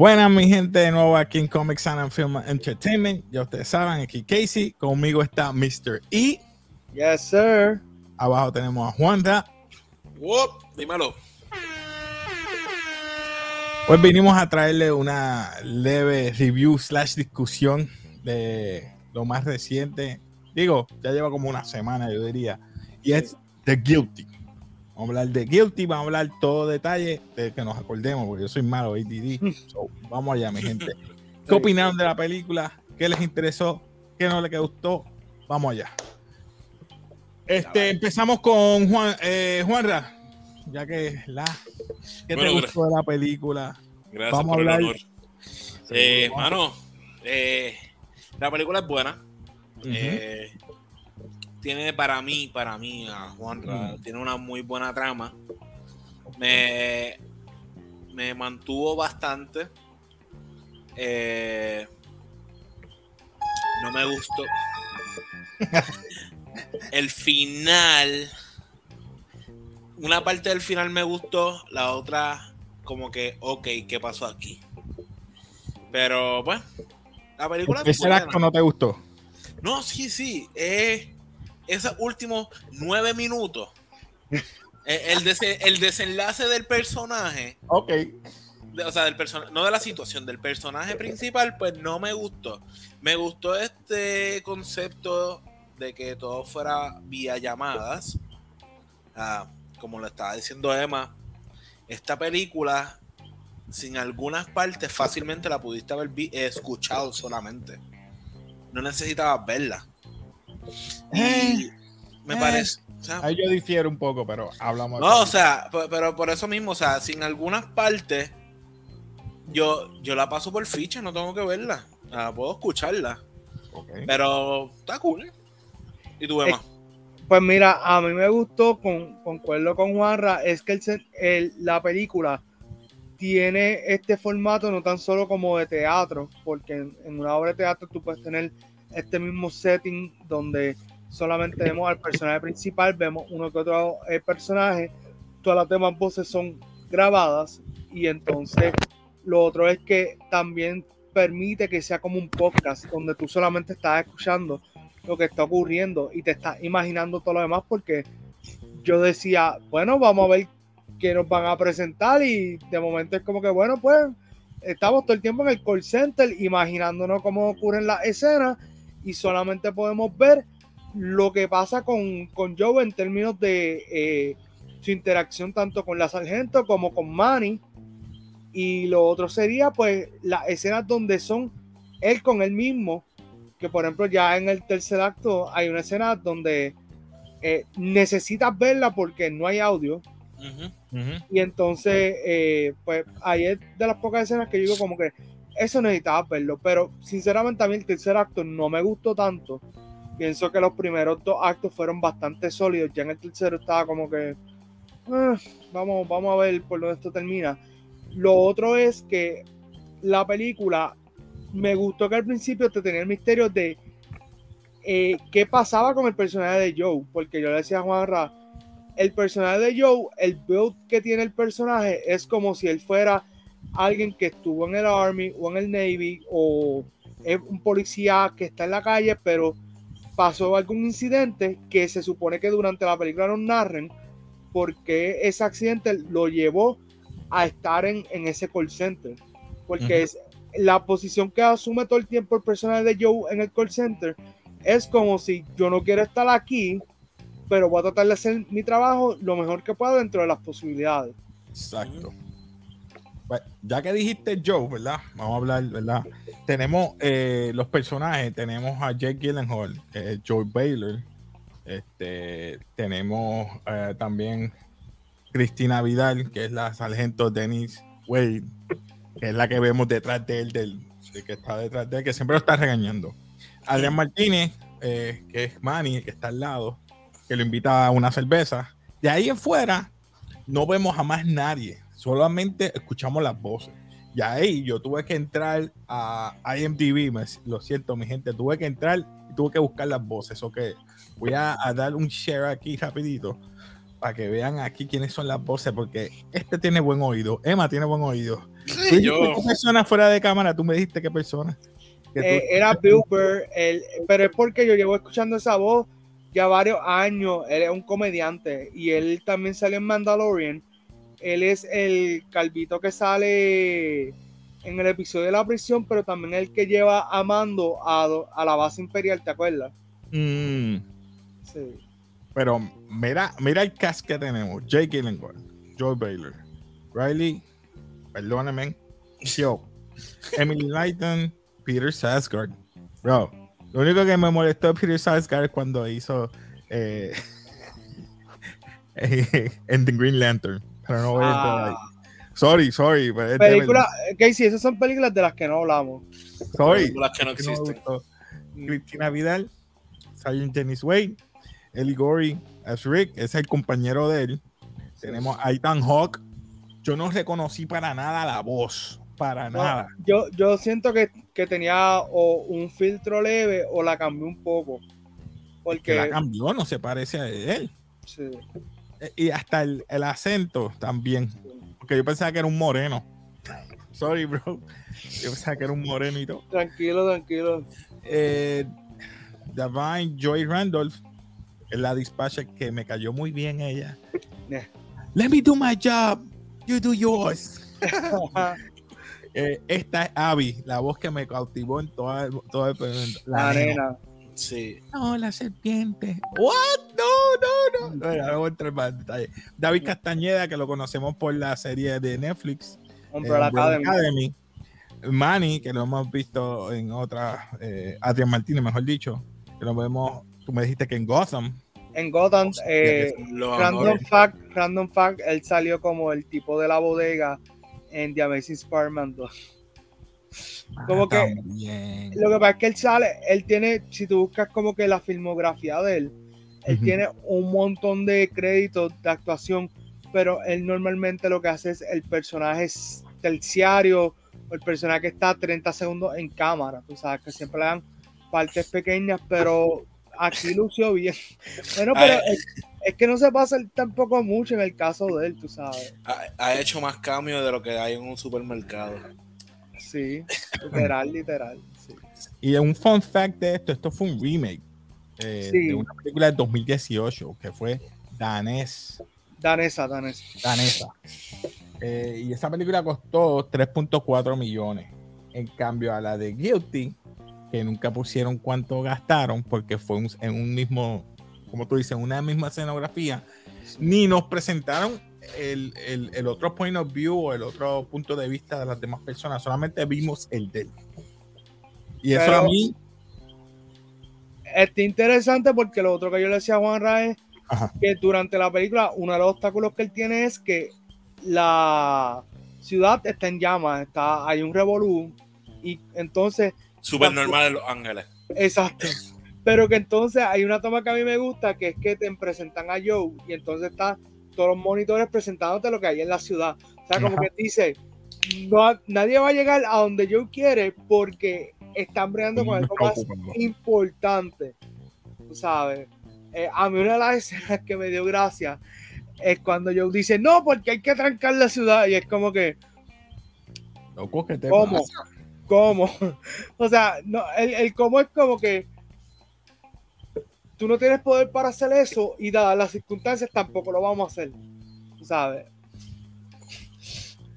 Buenas, mi gente, de nuevo aquí en Comics and Film Entertainment. Ya ustedes saben, aquí Casey. Conmigo está Mr. E. Yes, sir. Abajo tenemos a Juanda. Whoop, dímelo. Pues vinimos a traerle una leve review slash discusión de lo más reciente. Digo, ya lleva como una semana, yo diría. Y es The Guilty. Vamos a hablar de Guilty, vamos a hablar todo detalle de que nos acordemos, porque yo soy malo, ADD. So, vamos allá, mi gente. ¿Qué opinaron de la película? ¿Qué les interesó? ¿Qué no les gustó? Vamos allá. Este, empezamos con Juan, eh, Juanra, ya que la, ¿qué Bueno, te gustó de la película? Gracias Vamos a por hablar- el honor. Eh, mano, eh, la película es buena. Eh, tiene para mí, para mí, a Juanra, Ujú. tiene una muy buena trama. Me, me mantuvo bastante. Eh, no me gustó. El final. Una parte del final me gustó, la otra como que, ok, ¿qué pasó aquí? Pero bueno, la película es Ese buena. acto no te gustó. No, sí, sí. Eh, esos últimos nueve minutos. eh, el, dese- el desenlace del personaje, Ok. de- o sea, del no de la situación, del personaje principal, pues no me gustó. Me gustó este concepto de que todo fuera vía llamadas. Ah, como lo estaba diciendo Emma, esta película, sin algunas partes, fácilmente la pudiste haber vi- escuchado solamente. No necesitabas verla. Y Eh, me eh. parece. o sea, Ahí yo difiero un poco, pero hablamos. no, o sea, pe- pero por eso mismo, o sea, sin algunas partes, yo, yo la paso por ficha, no tengo que verla. Ah, puedo escucharla. Pero está cool. ¿Y tú, Emma? Pues mira, a mí me gustó, con, concuerdo con Juanra, es que el, la película tiene este formato no tan solo como de teatro, porque en, en una obra de teatro tú puedes tener este mismo setting donde solamente vemos al personaje principal, vemos uno que otro eh, personaje, todas las demás voces son grabadas y entonces lo otro es que también permite que sea como un podcast donde tú solamente estás escuchando lo que está ocurriendo y te estás imaginando todo lo demás porque yo decía, bueno, vamos a ver qué nos van a presentar y de momento es como que, bueno, pues estamos todo el tiempo en el call center imaginándonos cómo ocurren las escenas y solamente podemos ver lo que pasa con, con Joe en términos de eh, su interacción tanto con la sargento como con Manny. Y lo otro sería pues las escenas donde son él con él mismo que por ejemplo ya en el tercer acto hay una escena donde eh, necesitas verla porque no hay audio. Y entonces eh, pues ahí es de las pocas escenas que yo digo como que eso necesitaba verlo. Pero sinceramente a mí el tercer acto no me gustó tanto. Pienso que los primeros dos actos fueron bastante sólidos. Ya en el tercero estaba como que "Ah, vamos, vamos a ver por dónde esto termina lo otro es que la película me gustó que al principio te tenía el misterio de eh, qué pasaba con el personaje de Joe, porque yo le decía a Juan Ra, el personaje de Joe, el build que tiene el personaje es como si él fuera alguien que estuvo en el Army o en el Navy o es un policía que está en la calle, pero pasó algún incidente que se supone que durante la película nos narren porque ese accidente lo llevó a estar en, en ese call center. Porque es la posición que asume todo el tiempo el personaje de Joe en el call center es como si yo no quiero estar aquí, pero voy a tratar de hacer mi trabajo lo mejor que pueda dentro de las posibilidades. Exacto. Pues, ya que dijiste Joe, ¿verdad? Vamos a hablar, ¿verdad? Tenemos eh, los personajes, tenemos a Jake Gyllenhaal, Joe Baylor, este, tenemos eh, también Cristina Vidal, que es la sargento Denise Wade, que es la que vemos detrás de él, del, de que está detrás de él, que siempre lo está regañando. Adrián Martínez, eh, que es Manny, que está al lado, que lo invita a una cerveza. De ahí en fuera, no vemos a más nadie, solamente escuchamos las voces. Y ahí yo tuve que entrar a IMDb, me- lo siento, mi gente, tuve que entrar y tuve que buscar las voces. Ok, voy a, a dar un share aquí rapidito para que vean aquí quiénes son las voces, porque este tiene buen oído, Emma tiene buen oído. Yo, qué persona fuera de cámara, tú me dijiste qué persona. Que tú- Eh, era Bill Burr, el- pero es porque yo llevo escuchando esa voz ya varios años. Él es un comediante y él también salió en Mandalorian. Él es el calvito que sale en el episodio de la prisión, pero también el que lleva a Mando a, a la base imperial, ¿te acuerdas? Mm, Sí. pero mira, mira el cast que tenemos. Jake Gyllenhaal, Joe Baylor, Riley, perdóname, yo, Emily Lighton, Peter Sarsgaard. Bro, lo único que me molestó de Peter Sarsgaard es cuando hizo eh, en The Green Lantern. Pero no voy a. Ah, Sorry, sorry. pero película, Casey, esas son películas de las que no hablamos. Sorry. películas que no que no existen. gustó. Cristina Vidal, Sargent Dennis Wade, Eli Gory as Rick, es el compañero de él. Tenemos a Ethan Hawke. Yo no reconocí para nada la voz, para No, nada. yo, yo siento que, que tenía o un filtro leve o la cambió un poco. Que Porque la cambió, no se parece a él. sí. Eh, Y hasta el, el acento también. Porque yo pensaba que era un moreno. Sorry, bro. Yo pensaba que era un moreno y todo. tranquilo, tranquilo. eh, Divine Joy Randolph, la dispatcher que me cayó muy bien ella. Let me do my job, you do yours. Eh, esta es Abby, la voz que me cautivó en toda, toda el- La nena. Sí. No, la serpiente. What? No, no, no. Bueno, voy a entrar más en detalle. David Castañeda, que lo conocemos por la serie de Netflix, Umbrella eh, Umbrella Academy. Academy. Manny, que lo hemos visto en otras, eh, Adrián Martínez, mejor dicho, que lo vemos, tú me dijiste que en Gotham. En Gotham, eh, random fact, random fact, él salió como el tipo de la bodega en The Amazing Spider-Man 2. Como Ah, que- también. Lo que pasa es que él sale, él tiene, si tú buscas como que la filmografía de él, él tiene un montón de créditos de actuación, pero él normalmente lo que hace es el personaje es terciario o el personaje que está 30 segundos en cámara, tú sabes que siempre le dan partes pequeñas, pero aquí lució bien. Bueno, pero es, es que no se pasa tampoco mucho en el caso de él, tú sabes. Ha, ha hecho más cambios de lo que hay en un supermercado. Sí, literal, literal. sí. Y un fun fact de esto, esto fue un remake eh, Sí. de una película de 2018 que fue danés, Danesa, danesa. danesa. Eh, y esa película costó 3.4 millones. En cambio a la de Guilty, que nunca pusieron cuánto gastaron porque fue un- en un mismo, como tú dices, una misma escenografía, ni nos presentaron el, el- el otro point of view o el otro punto de vista de las demás personas, solamente vimos el de él. Y eso Pero- a mí, Está interesante porque lo otro que yo le decía a Juan es Ajá. que durante la película uno de los obstáculos que él tiene es que la ciudad está en llamas, está, hay un revolú y entonces, Súper normal en Los Ángeles. exacto, pero que entonces hay una toma que a mí me gusta que es que te presentan a Joe y entonces está todos los monitores presentándote lo que hay en la ciudad. O sea, como Ajá. que dice, no, nadie va a llegar a donde Joe quiere porque están bregando con algo más importante, tú sabes. Eh, a mí una de las escenas que me dio gracia es cuando Joe dice, no, porque hay que trancar la ciudad y es como que, Loco, ¿qué te ¿Cómo? pasa? ¿Cómo? o sea, no, el, el cómo es como que tú no tienes poder para hacer eso y dadas las circunstancias tampoco lo vamos a hacer, sabes.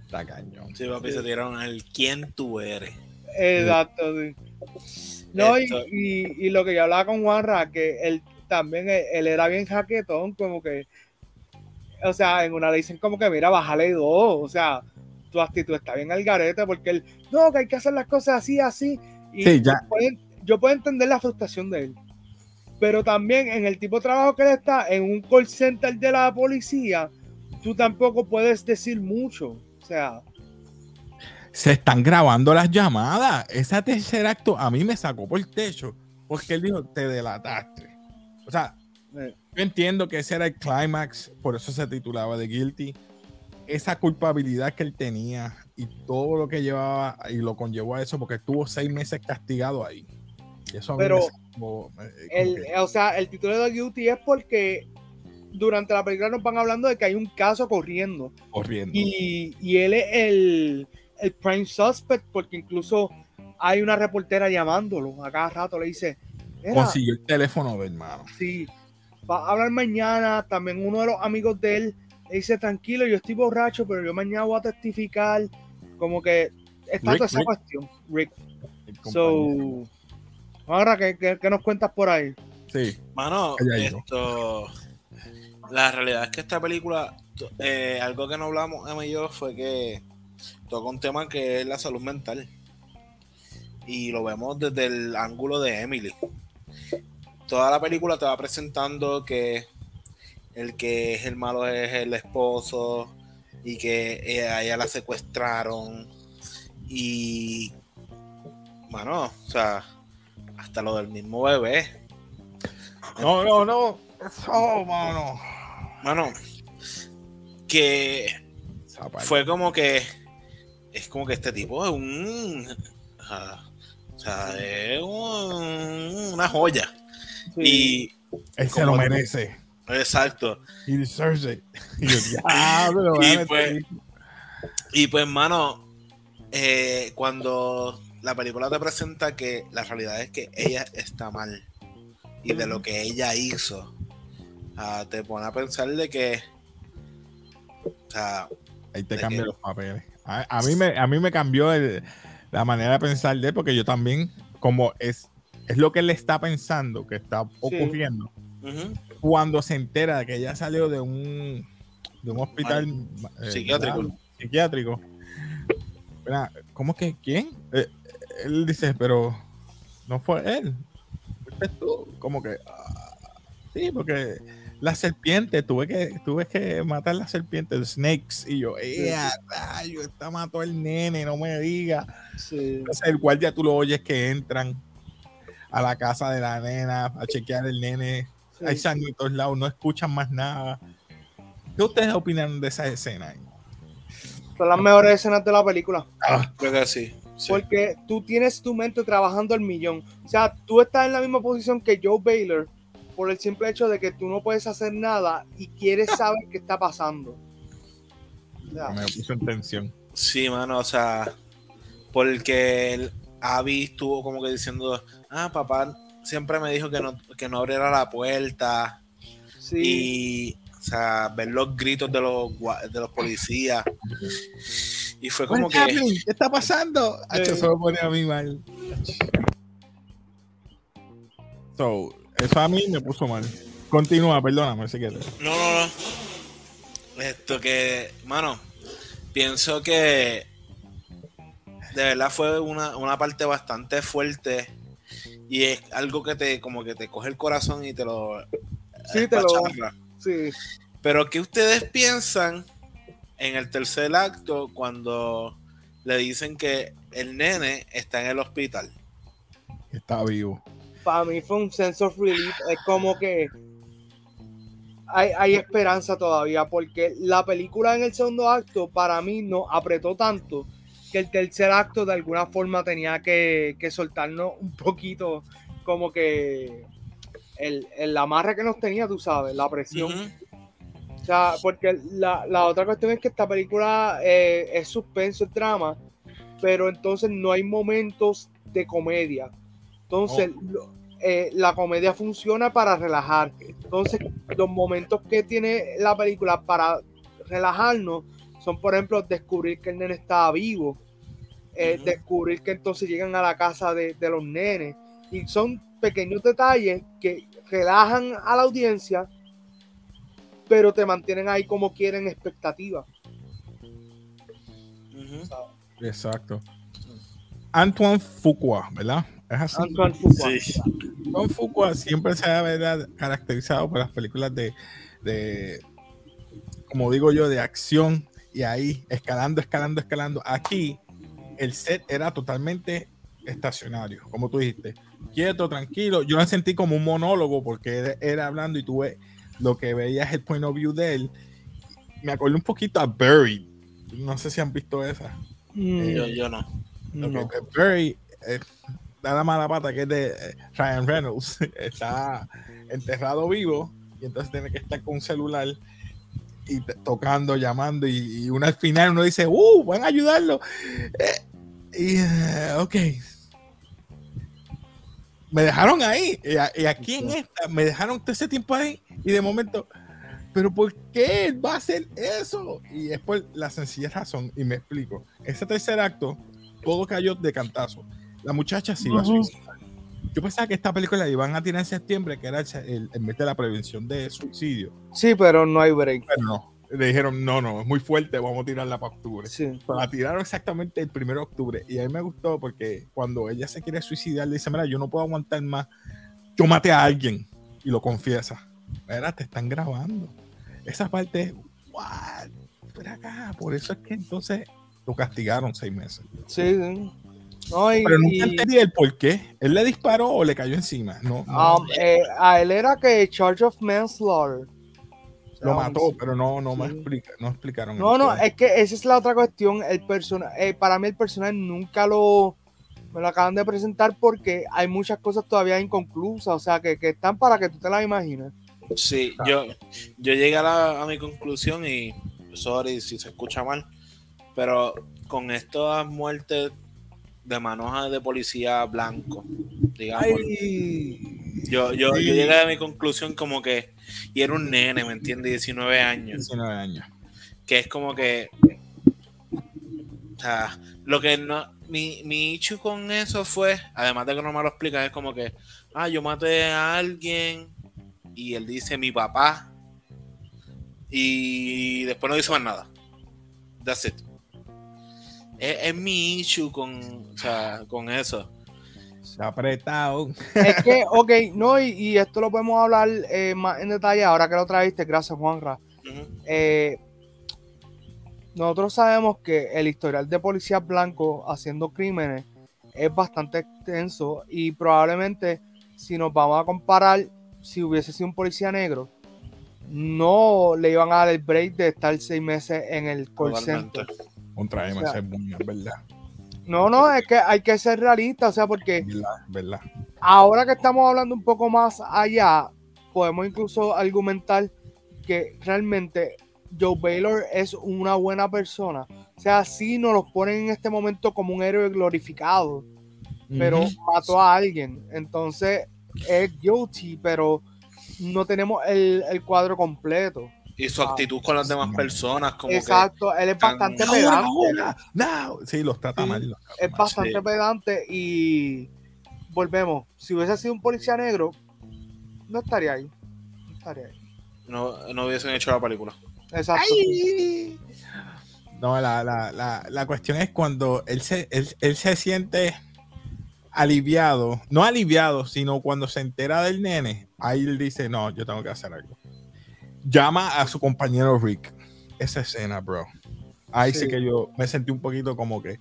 Está cañón. Sí, papi, se tiraron al quién tú eres. Exacto, sí. No, y, y- y lo que yo hablaba con Juanra, que él también, él, él era bien jaquetón, como que, o sea, en una le dicen como que, mira, bájale dos, o sea, tu actitud está bien al garete, porque él, no, que hay que hacer las cosas así, así, y Sí, ya. yo puedo- yo puedo entender la frustración de él, pero también en el tipo de trabajo que él está, en un call center de la policía, tú tampoco puedes decir mucho, o sea, Se están grabando las llamadas. Ese tercer acto a mí me sacó por el techo porque él dijo, te delataste. O sea, eh, Yo entiendo que ese era el clímax, por eso se titulaba The Guilty. Esa culpabilidad que él tenía y todo lo que llevaba y lo conllevó a eso, porque estuvo seis meses castigado ahí. Y eso Pero eh, como El, que- o sea, el título de Guilty es porque durante la película nos van hablando de que hay un caso corriendo. corriendo. Y, y él es el, el prime suspect porque incluso hay una reportera llamándolo a cada rato. Le dice, "Mira, Consiguió el teléfono del hermano. sí, va a hablar mañana. También uno de los amigos de él dice, tranquilo, yo estoy borracho, pero yo mañana voy a testificar. Como que está Rick, toda esa Rick. cuestión. Rick. So, ahora, ¿qué, qué, qué nos cuentas por ahí? Sí, Mano, esto. La realidad es que esta película, eh, algo que no hablamos Emma y yo fue que toca un tema que es la salud mental. Y lo vemos desde el ángulo de Emily. Toda la película te va presentando que el que es el malo es el esposo y que eh, a ella la secuestraron. Y. Mano, o sea, hasta lo del mismo bebé. No, no, no. Oh, mano. Mano, que fue como que es como que este tipo es un o sea, es un- una joya y Él se lo merece. Exacto He deserves it. Y yo, diablo, Y van a pues- y pues mano eh, cuando la película te presenta que la realidad es que ella está mal y de lo que ella hizo ah, te pone a pensar de que o sea Ahí te ¿De cambian los papeles. A, a mí me, a mí me cambió el- la manera de pensar de él, porque yo también, como es, es lo que él está pensando que está ocurriendo, ujú, cuando se entera de que ella salió de un, de un hospital eh, Psiquiátrico. ¿verdad? psiquiátrico. ¿Cómo que quién? Eh, él dice, pero no fue él. Fuiste tú. Como que ah, sí, porque la serpiente, tuve que, tuve que matar la serpiente, el snakes, y yo, ¡eh, rayo! Esta mató al nene, no me diga. Sí. Entonces, el guardia tú lo oyes que entran a la casa de la nena a chequear el nene. Sí. Hay sangre en todos lados, no escuchan más nada. ¿Qué ustedes opinan de esa escena? Son las mejores escenas de la película. creo que sí, sí. Porque tú tienes tu mente trabajando al millón. O sea, tú estás en la misma posición que Joe Baylor por el simple hecho de que tú no puedes hacer nada y quieres saber qué está pasando. O sea, Me puso en tensión. Sí, mano, o sea, porque el Abby estuvo como que diciendo, ah, papá siempre me dijo que no, que no abriera la puerta sí, y, o sea, ver los gritos de los, gua- de los policías. Y fue como que, happening? ¿Qué está pasando? Hacho, Eh. Eso me pone a mí mal. So, eso a mí me puso mal. Continúa, perdóname, si quieres. no, no, no. Esto que, mano, pienso que de verdad fue una, una parte bastante fuerte y es algo que te, como que te coge el corazón y te lo... Sí, te lo- sí. Pero ¿qué ustedes piensan en el tercer acto cuando le dicen que el nene está en el hospital? Está vivo. Para mí fue un sense of relief. Es como que hay, hay esperanza todavía. Porque la película en el segundo acto, para mí, no apretó tanto que el tercer acto de alguna forma tenía que, que soltarnos un poquito como que el, el amarre que nos tenía, tú sabes, la presión. O sea, porque la, la otra cuestión es que esta película eh, es suspenso, es drama, pero entonces no hay momentos de comedia. Entonces, lo- eh, la comedia funciona para relajar. Entonces, los momentos que tiene la película para relajarnos son, por ejemplo, descubrir que el nene estaba vivo, eh, descubrir que entonces llegan a la casa de, de los nenes. Y son pequeños detalles que relajan a la audiencia, pero te mantienen ahí como quieren expectativa. Exacto. Antoine Fuqua, ¿verdad? Es así. Antoine Fuqua. Sí. Antoine Fuqua siempre se ha ¿verdad? caracterizado por las películas de, de, como digo yo, de acción y ahí escalando, escalando, escalando. Aquí el set era totalmente estacionario, como tú dijiste, quieto, tranquilo. Yo me sentí como un monólogo porque era, era hablando y tuve lo que veía es el point of view de él. Me acordé un poquito a Barry. No sé si han visto esa. Mm, Yo, yo no. no. Que Barry eh, da la mala pata que es de eh, Ryan Reynolds. Está enterrado vivo y entonces tiene que estar con un celular y tocando, llamando y, y uno al final uno dice, ¡uh! Van a ayudarlo. Eh, y, eh, ok. Me dejaron ahí. Y, a- y aquí en esta, me dejaron todo ese tiempo ahí y de momento, ¿pero por qué él va a hacer eso? Y es por la sencilla razón, y me explico. Ese tercer acto, todo cayó de cantazo. La muchacha se iba a suicidar. Yo pensaba que esta película la iban a tirar en septiembre, que era el, el, el mes de la prevención de suicidio. Sí, pero no hay break. Pero no. Le dijeron, no, no, es muy fuerte, vamos a tirarla para octubre. Sí. Pero la tiraron exactamente el 1 de octubre. Y a mí me gustó porque cuando ella se quiere suicidar, le dice, mira, yo no puedo aguantar más. Yo maté a alguien. Y lo confiesa. Mira, te están grabando. Esa parte es, what? Espera acá. Por eso es que entonces lo castigaron seis meses. Sí, sí. No, y, Pero nunca y, entendí el por qué. ¿Él le disparó o le cayó encima? No, no, um, eh, a él era que Charge of Manslaughter. Lo mató, pero no, no me explica, no explicaron. No, no, es que esa es la otra cuestión. El persona, eh, para mí el personaje nunca lo me lo acaban de presentar porque hay muchas cosas todavía inconclusas, o sea, que, que están para que tú te las imagines. Sí, yo, yo llegué a, la- a mi conclusión y, sorry si se escucha mal, pero con estas muertes de manoja de policía blanco, digamos, yo, yo, yo llegué a mi conclusión como que, y era un nene, ¿me entiendes? 19 años, 19 años. que es como que, o sea, lo que no, mi, mi issue con eso fue, además de que no me lo explicas, es como que, ah, yo maté a alguien y él dice mi papá y después no dice más nada. That's it. Es, es mi issue con, o sea, con eso. Está apretado. Es que, ok, no, y, y esto lo podemos hablar eh, más en detalle ahora que lo trajiste, gracias Juanra. Eh, nosotros sabemos que el historial de policías blancos haciendo crímenes es bastante extenso y probablemente si nos vamos a comparar, si hubiese sido un policía negro, no le iban a dar el break de estar seis meses en el call Totalmente. center. Contra Emma, O sea, ese es verdad. No, no, es que hay que ser realista, o sea, porque verdad, es verdad. ahora que estamos hablando un poco más allá, podemos incluso argumentar que realmente Joe Baylor es una buena persona. O sea, sí nos lo ponen en este momento como un héroe glorificado, pero mató a alguien. Entonces es guilty, pero no tenemos el, el cuadro completo. Y su actitud con las demás personas, como Exacto, él es tan- bastante pedante. ahora, now. Sí, los trata Sí, mal. los trata Es mal. bastante Sí. pedante y volvemos. Si hubiese sido un policía negro, no estaría ahí. No estaría ahí. que no, no hubiesen hecho la película. Exacto. Ay. No, la, la, la, la cuestión es cuando él se, él, él se siente aliviado, no aliviado, sino cuando se entera del nene, ahí él dice, no, yo tengo que hacer algo. Llama a su compañero Rick. Esa escena, bro. Ahí sí, Sí. que yo me sentí un poquito como que...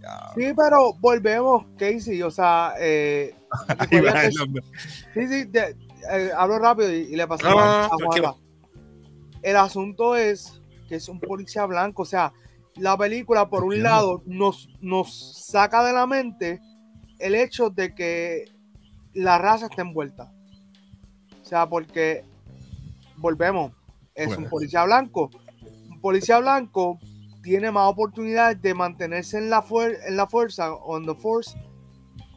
ya, Sí, pero volvemos, Casey. O sea, eh, ahí va que- sí, sí, de- eh, hablo rápido y, y le paso No, a- no, no, a. El asunto es que es un policía blanco. O sea, la película, por un lado, nos, nos saca de la mente el hecho de que la raza está envuelta. O sea, porque volvemos, es un policía blanco. Un policía blanco tiene más oportunidades de mantenerse en la, fuer- en la fuerza, on the force,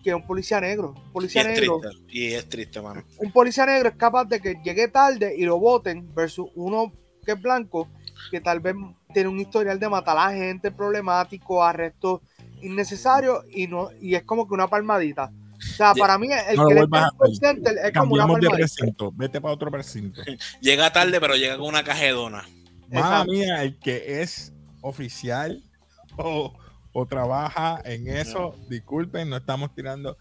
que un policía negro. Un Y policía es negro triste. Y es triste, mano. un policía negro es capaz de que llegue tarde y lo voten versus uno que es blanco que tal vez tiene un historial de matar a gente problemático, arrestos innecesarios y no y es como que una palmadita. O sea, para mí el No lo que le vuelvas está center es como una Cambiamos de precinto. Vete para otro precinto. Llega tarde, pero llega con una cajedona. Mamá Exacto. mía, el que es oficial o, o trabaja en eso, disculpen, no estamos tirando.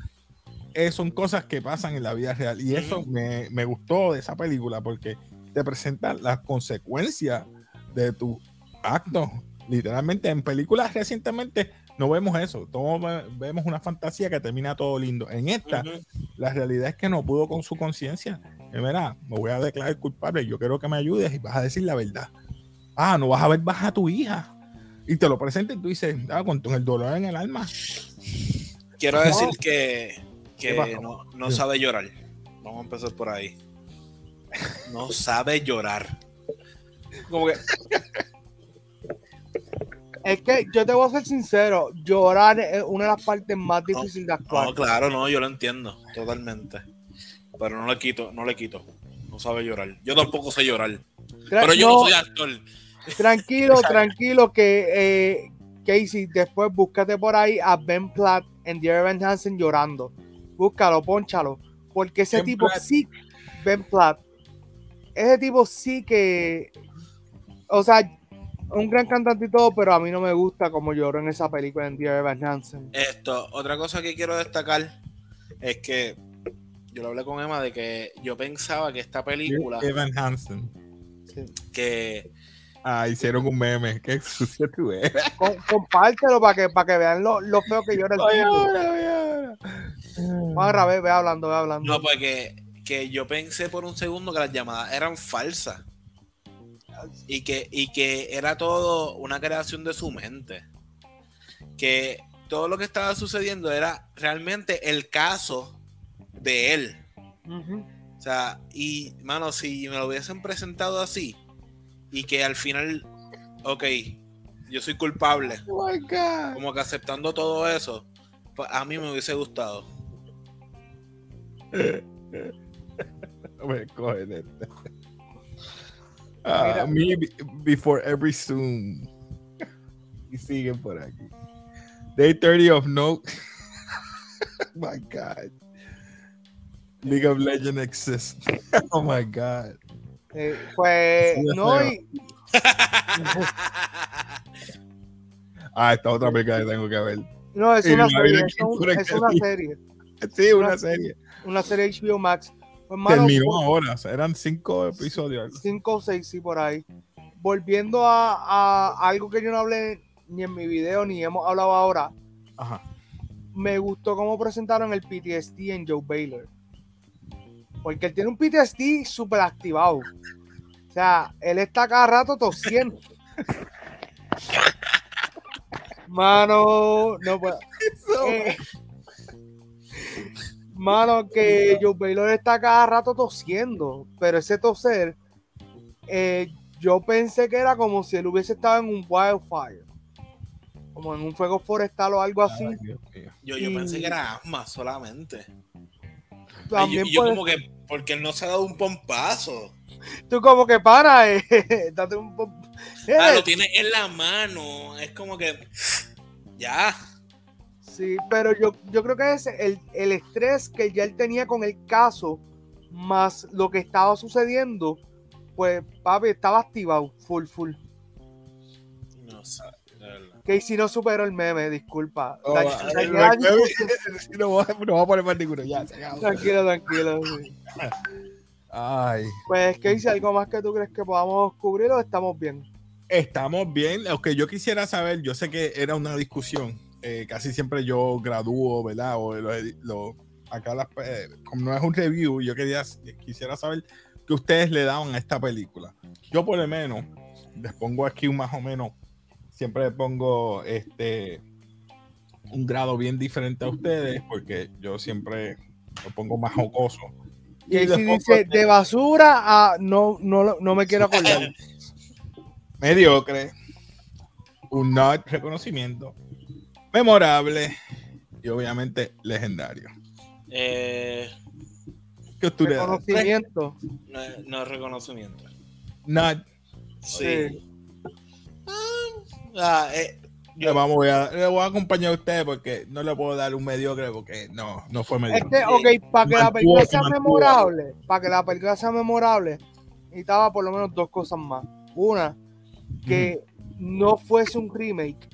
Eh, son cosas que pasan en la vida real. Y eso me, me gustó de esa película porque te presenta las consecuencias de tu acto. Literalmente, en películas recientemente no vemos eso. Todos ve- vemos una fantasía que termina todo lindo. En esta, la realidad es que no pudo con su conciencia. que mira, me voy a declarar culpable, yo quiero que me ayudes y vas a decir la verdad. Ah, no vas a ver baja a tu hija. Y te lo presenten y tú dices, ah, con el dolor en el alma. Quiero decir que, ¿Qué que no, no sabe llorar. Vamos a empezar por ahí. No sabe llorar. Como que Es que yo te voy a ser sincero, llorar es una de las partes más difíciles de actuar. No, claro, no, yo lo entiendo, totalmente. Pero no le quito, no le quito. No sabe llorar. Yo tampoco sé llorar. Tra- Pero yo no, no, soy actor. Tranquilo, tranquilo, que eh, Casey, después búscate por ahí a Ben Platt en Dear Evan Hansen llorando. Búscalo, ponchalo. Porque ese Ben tipo Platt. sí, Ben Platt, ese tipo sí que, o sea, un gran cantante y todo, pero a mí no me gusta como lloró en esa película en Dear Evan Hansen. Esto, otra cosa que quiero destacar es que yo lo hablé con Emma de que yo pensaba que esta película, Evan Hansen. Que Ah, hicieron un meme. Qué sucio tú eres. Com- compártelo para que, para que vean lo, lo feo que llora el tipo. ahora, ve, ve hablando, ve hablando. no, porque que yo pensé por un segundo que las llamadas eran falsas. Y que, y que era todo una creación de su mente. Que todo lo que estaba sucediendo era realmente el caso de él. O sea, y mano, si me lo hubiesen presentado así y que al final, ok, yo soy culpable, Oh como que aceptando todo eso, pues a mí me hubiese gustado. Me cogen este. Mira. me be- before every Zoom. Y siguen por aquí. Day 30 of no. my God. League of Legends exists. oh my God. Eh, pues, no, y, Ah, esta otra película que tengo que ver. no, es Y una serie, es, un- es una serie, Sí, una Una- serie. una serie HBO Max. Pues, mano, Terminó ahora. o sea, eran cinco episodios. cinco o seis, sí, por ahí. Volviendo a, a algo que yo no hablé ni en mi video ni hemos hablado ahora, Ajá. me gustó cómo presentaron el PTSD en Joe Baylor. Porque él tiene un PTSD súper activado. O sea, él está cada rato tosiendo. Mano, no puedo. Eh, mano, que Joe Baylor está cada rato tosiendo, pero ese toser, eh, yo pensé que era como si él hubiese estado en un wildfire, como en un fuego forestal o algo así. Ay. Yo, yo Y- pensé que era asma solamente. Ay, También yo, como que, porque él no se ha dado un pompazo. tú como que para, eh, date un po- Ah, lo tiene en la mano. Es como que. Ya. Sí, pero yo, yo creo que es el, el estrés que ya él tenía con el caso, más lo que estaba sucediendo, pues papi estaba activado, full, full. No sé. Que si no superó el meme, disculpa. Oh, la no, voy a, no voy a poner más ninguno. Ya, se acabó. Tranquilo, tranquilo. sí. Ay. Pues, ¿qué dice algo más que tú crees que podamos cubrir o estamos bien? Estamos bien. Lo que yo quisiera saber, yo sé que era una discusión. Eh, casi siempre yo gradúo, ¿verdad? O lo, lo- acá las, eh, como no es un review, yo quería, quisiera saber qué ustedes le daban a esta película. Yo por lo menos les pongo aquí un más o menos, siempre le pongo este un grado bien diferente a ustedes, porque yo siempre lo pongo más jocoso. Y ahí les sí pongo dice, de basura a no, no, no me quiero acordar. mediocre, un not reconocimiento, memorable y obviamente legendario. Eh, ¿Qué tú le das? Reconocimiento. no, no es reconocimiento. Not. Sí. Ah, eh, Le, vamos, voy a, le voy a acompañar a ustedes porque no le puedo dar un mediocre porque no, no fue Es mediocre. que, ok, para que la película se sea memorable, para que la película sea memorable, necesitaba por lo menos dos cosas más. Una, que no fuese un remake.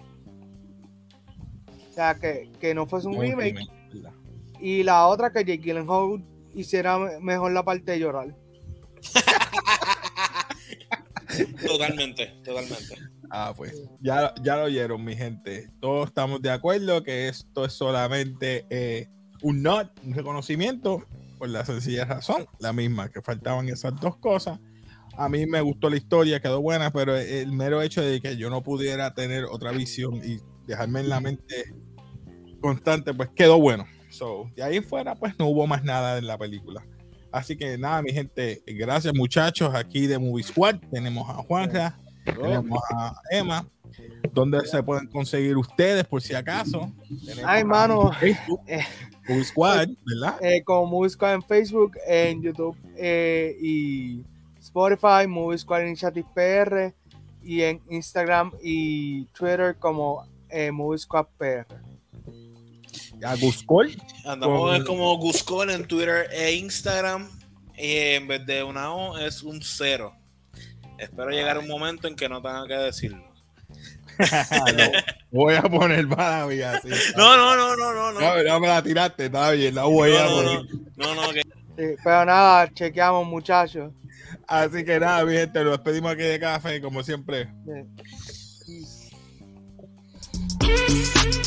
O sea, que, que no fuese un No, remake. Y la otra, que Jake Gyllenhaal hiciera me- mejor la parte de llorar. totalmente, totalmente. Ah, pues ya, ya lo oyeron, mi gente. Todos estamos de acuerdo que esto es solamente eh, un not, un reconocimiento, por la sencilla razón, la misma, que faltaban esas dos cosas. A mí me gustó la historia, quedó buena, pero el mero hecho de que yo no pudiera tener otra visión y dejarme en la mente constante, pues quedó bueno. So, de ahí fuera, pues no hubo más nada en la película. Así que nada, mi gente, gracias muchachos. Aquí de Movie Squad tenemos a Juanja, tenemos a Emma. ¿Dónde se pueden conseguir ustedes por si acaso? Tenemos Ay, mano. Facebook, Eh, Movie Squad, ¿verdad? eh, como Movie Squad en Facebook, en YouTube eh, y Spotify, Movie Squad Initiative PR y en Instagram y Twitter como eh, Movie Squad PR. A Guscol. Andamos Con- es como Guscon en Twitter e Instagram. Y en vez de una O es un cero. Espero llegar un momento en que no tenga que decirlo. No, voy a poner para mí así. No, no, no, no, no, no. No, no me la tiraste, está bien, la voy a No, poner. no, no, no, que Sí, pero nada, chequeamos muchachos. Así que nada, mi gente, nos despedimos aquí de café, como siempre. Sí. Thank you.